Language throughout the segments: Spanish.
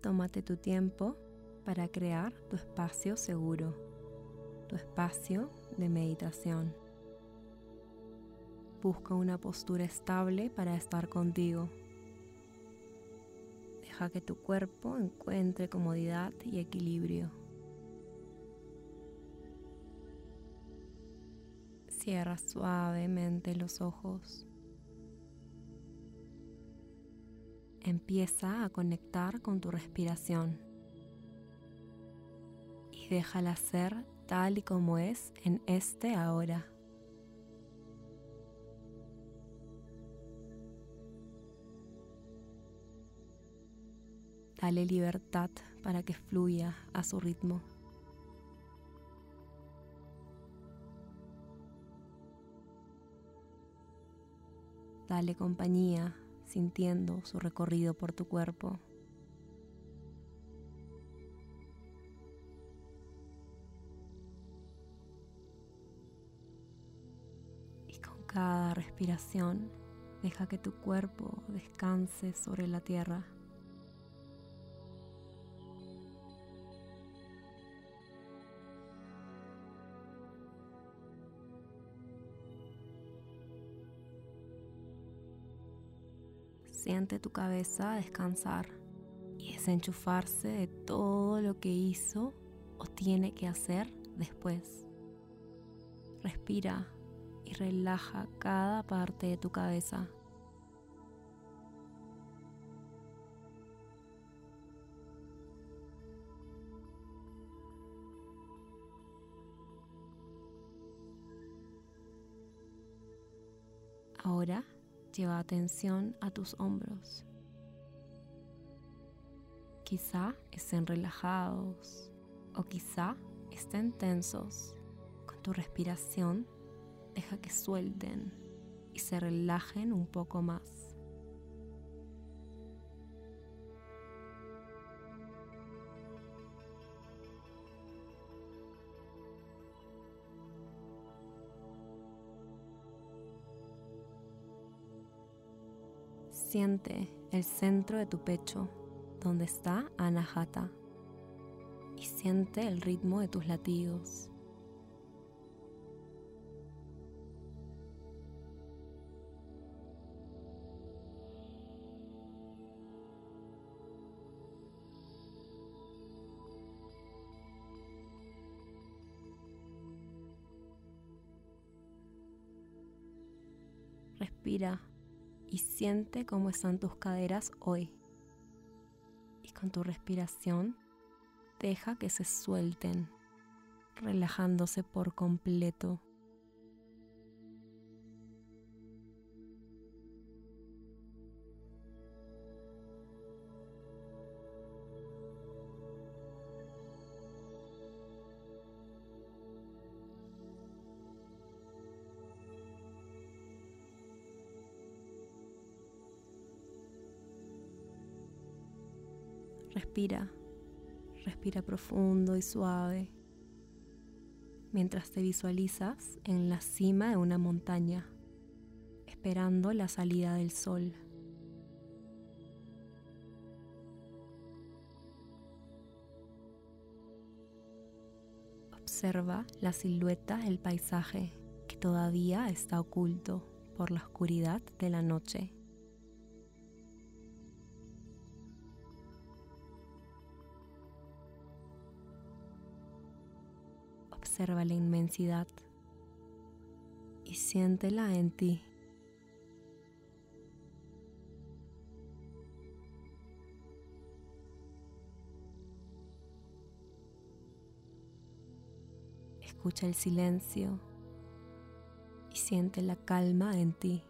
tómate tu tiempo para crear tu espacio seguro, tu espacio de meditación. Busca una postura estable para estar contigo. Deja que tu cuerpo encuentre comodidad y equilibrio. Cierra suavemente los ojos. Empieza a conectar con tu respiración y déjala ser tal y como es en este ahora. Dale libertad para que fluya a su ritmo. Dale compañía sintiendo su recorrido por tu cuerpo. Y con cada respiración deja que tu cuerpo descanse sobre la tierra. Siente tu cabeza descansar y desenchufarse de todo lo que hizo o tiene que hacer después. Respira y relaja cada parte de tu cabeza. Ahora Lleva atención a tus hombros. Quizá estén relajados o quizá estén tensos. Con tu respiración, deja que suelten y se relajen un poco más. Siente el centro de tu pecho, donde está Anahata, y siente el ritmo de tus latidos. Respira y siente cómo están tus caderas hoy. Y con tu respiración, deja que se suelten, relajándose por completo. Respira, respira profundo y suave mientras te visualizas en la cima de una montaña, esperando la salida del sol. Observa la silueta del paisaje que todavía está oculto por la oscuridad de la noche. Observa la inmensidad y siéntela en ti. Escucha el silencio y siente la calma en ti.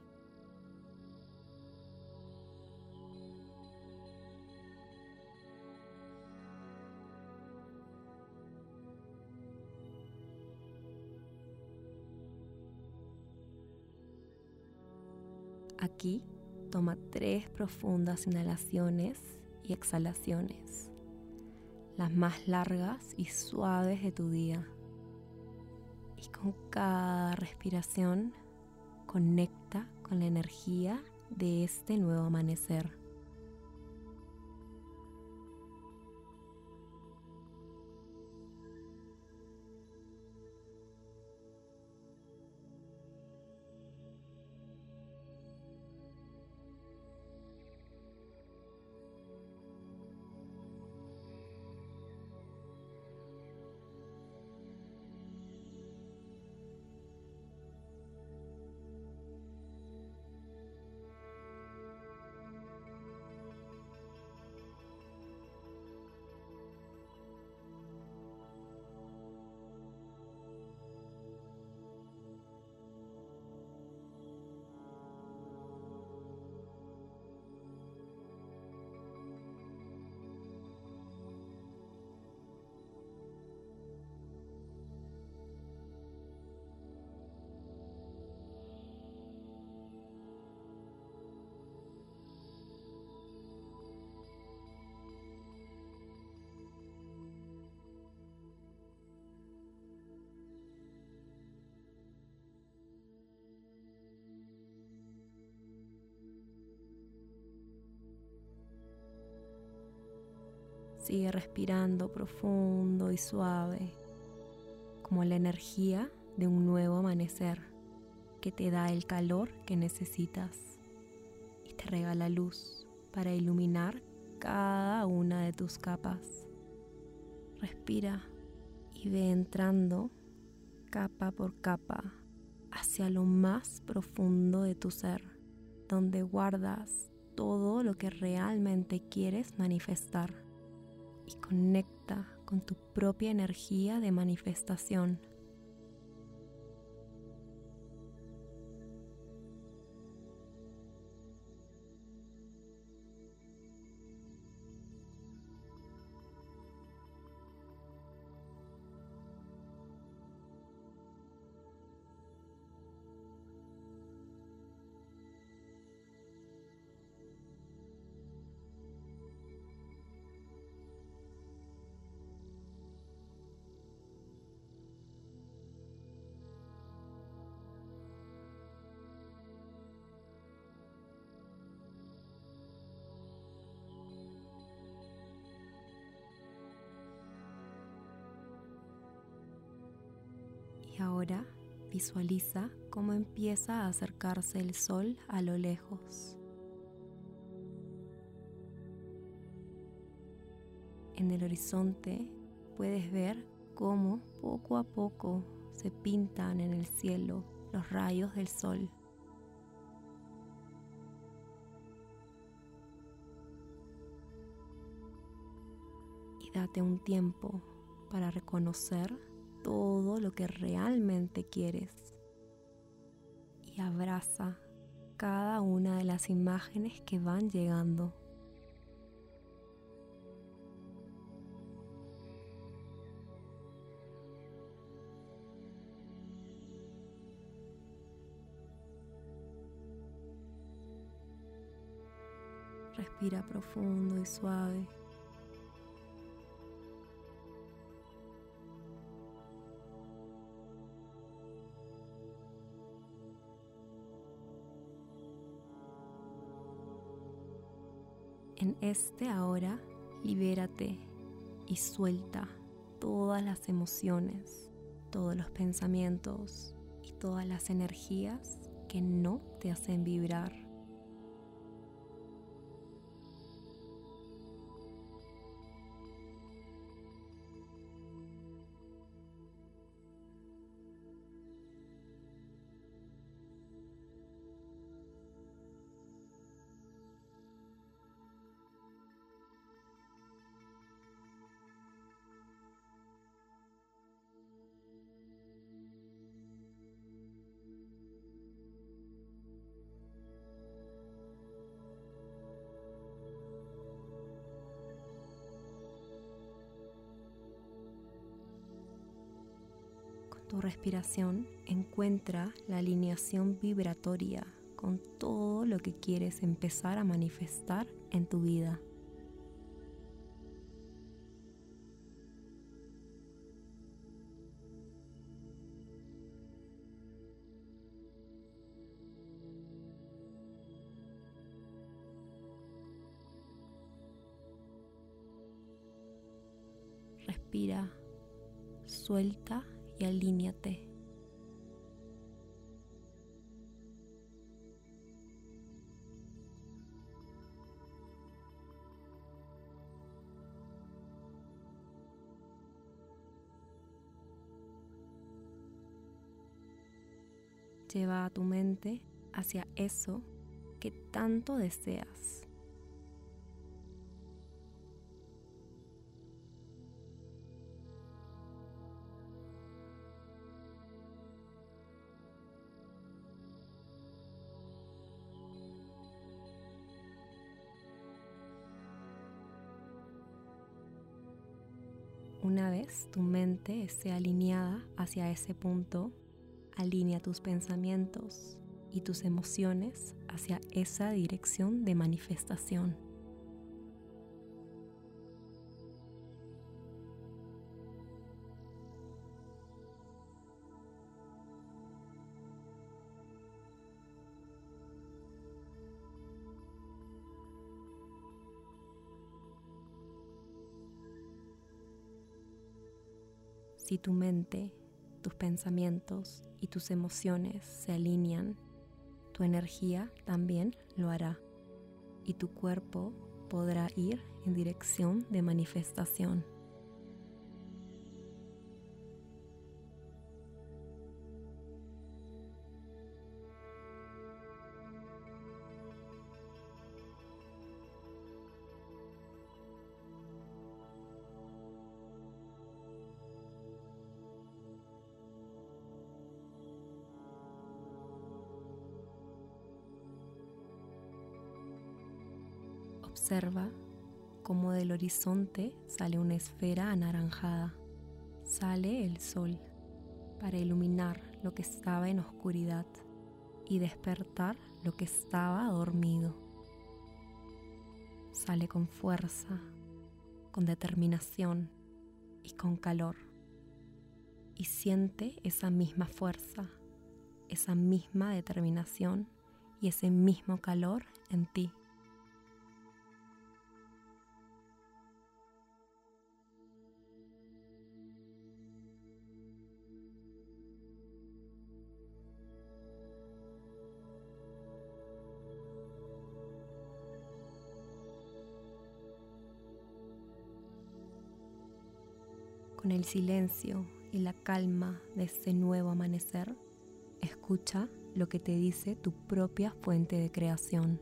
Aquí toma tres profundas inhalaciones y exhalaciones, las más largas y suaves de tu día. Y con cada respiración conecta con la energía de este nuevo amanecer. Sigue respirando profundo y suave, como la energía de un nuevo amanecer que te da el calor que necesitas y te regala luz para iluminar cada una de tus capas. Respira y ve entrando capa por capa hacia lo más profundo de tu ser, donde guardas todo lo que realmente quieres manifestar y conecta con tu propia energía de manifestación. Ahora visualiza cómo empieza a acercarse el sol a lo lejos. En el horizonte puedes ver cómo poco a poco se pintan en el cielo los rayos del sol. Y date un tiempo para reconocer todo lo que realmente quieres y abraza cada una de las imágenes que van llegando. Respira profundo y suave. Este ahora, libérate y suelta todas las emociones, todos los pensamientos y todas las energías que no te hacen vibrar. Tu respiración encuentra la alineación vibratoria con todo lo que quieres empezar a manifestar en tu vida. Respira, suelta y alíñate. Lleva a tu mente hacia eso que tanto deseas. Tu mente esté alineada hacia ese punto, alinea tus pensamientos y tus emociones hacia esa dirección de manifestación. Si tu mente, tus pensamientos y tus emociones se alinean, tu energía también lo hará y tu cuerpo podrá ir en dirección de manifestación. Horizonte sale una esfera anaranjada. Sale el sol para iluminar lo que estaba en oscuridad y despertar lo que estaba dormido. Sale con fuerza, con determinación y con calor. Y siente esa misma fuerza, esa misma determinación y ese mismo calor en ti. Con el silencio y la calma de este nuevo amanecer, escucha lo que te dice tu propia fuente de creación.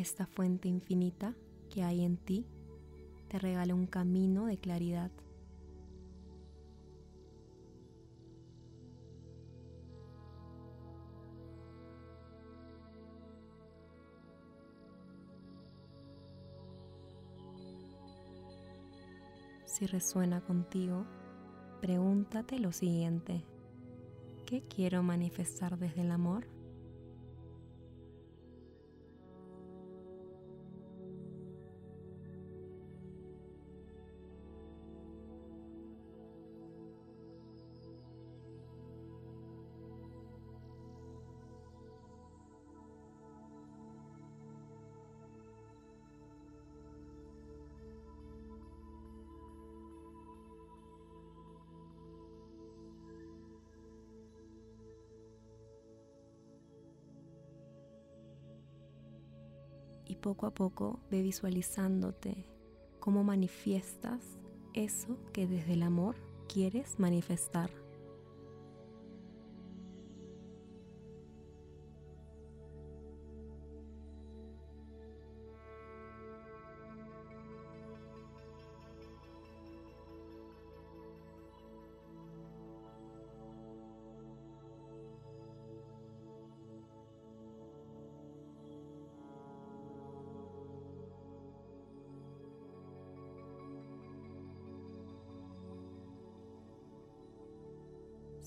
Esta fuente infinita que hay en ti te regala un camino de claridad. Si resuena contigo, pregúntate lo siguiente. ¿Qué quiero manifestar desde el amor? Y poco a poco ve visualizándote cómo manifiestas eso que desde el amor quieres manifestar.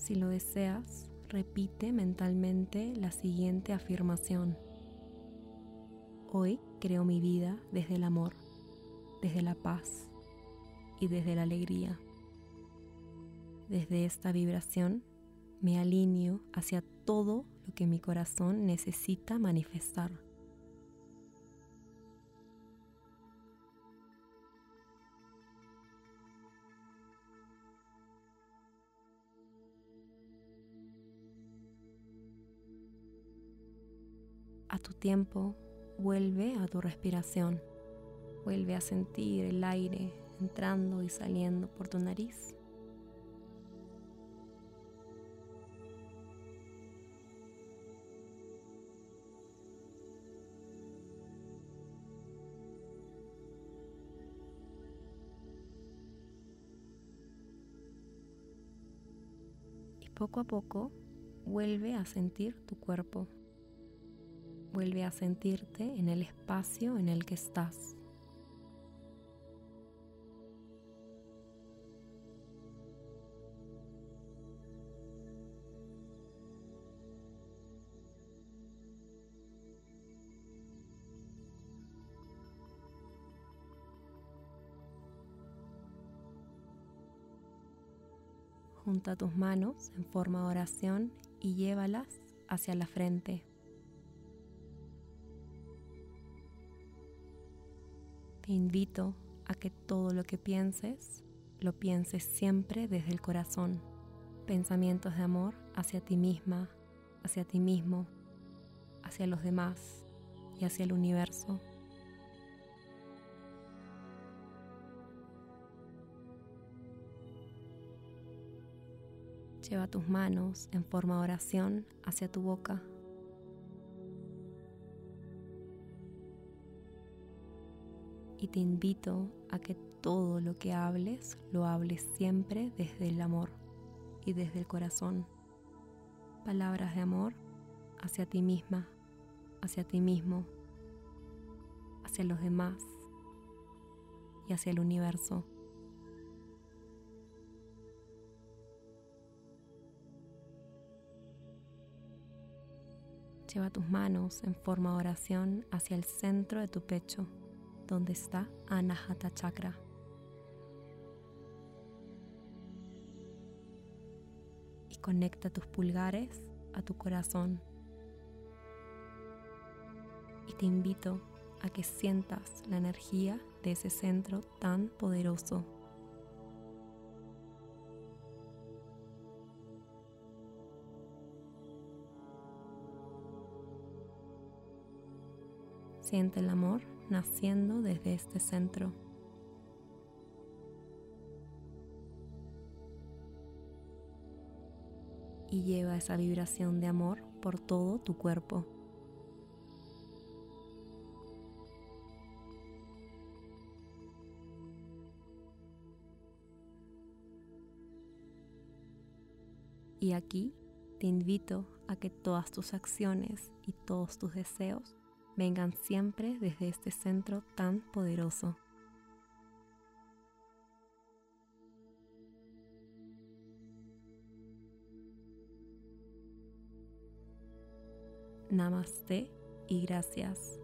Si lo deseas, repite mentalmente la siguiente afirmación. Hoy creo mi vida desde el amor, desde la paz y desde la alegría. Desde esta vibración me alineo hacia todo lo que mi corazón necesita manifestar. Tu tiempo, vuelve a tu respiración. Vuelve a sentir el aire entrando y saliendo por tu nariz. Y poco a poco vuelve a sentir tu cuerpo Vuelve a sentirte en el espacio en el que estás. Junta tus manos en forma de oración y llévalas hacia la frente. Te invito a que todo lo que pienses, lo pienses siempre desde el corazón. Pensamientos de amor hacia ti misma, hacia ti mismo, hacia los demás y hacia el universo. Lleva tus manos en forma de oración hacia tu boca. Y te invito a que todo lo que hables lo hables siempre desde el amor y desde el corazón. Palabras de amor hacia ti misma, hacia ti mismo, hacia los demás y hacia el universo. Lleva tus manos en forma de oración hacia el centro de tu pecho, donde está Anahata Chakra. Y conecta tus pulgares a tu corazón. Y te invito a que sientas la energía de ese centro tan poderoso. Siente el amor naciendo desde este centro. Y lleva esa vibración de amor por todo tu cuerpo. Y aquí te invito a que todas tus acciones y todos tus deseos vengan siempre desde este centro tan poderoso. Namaste y gracias.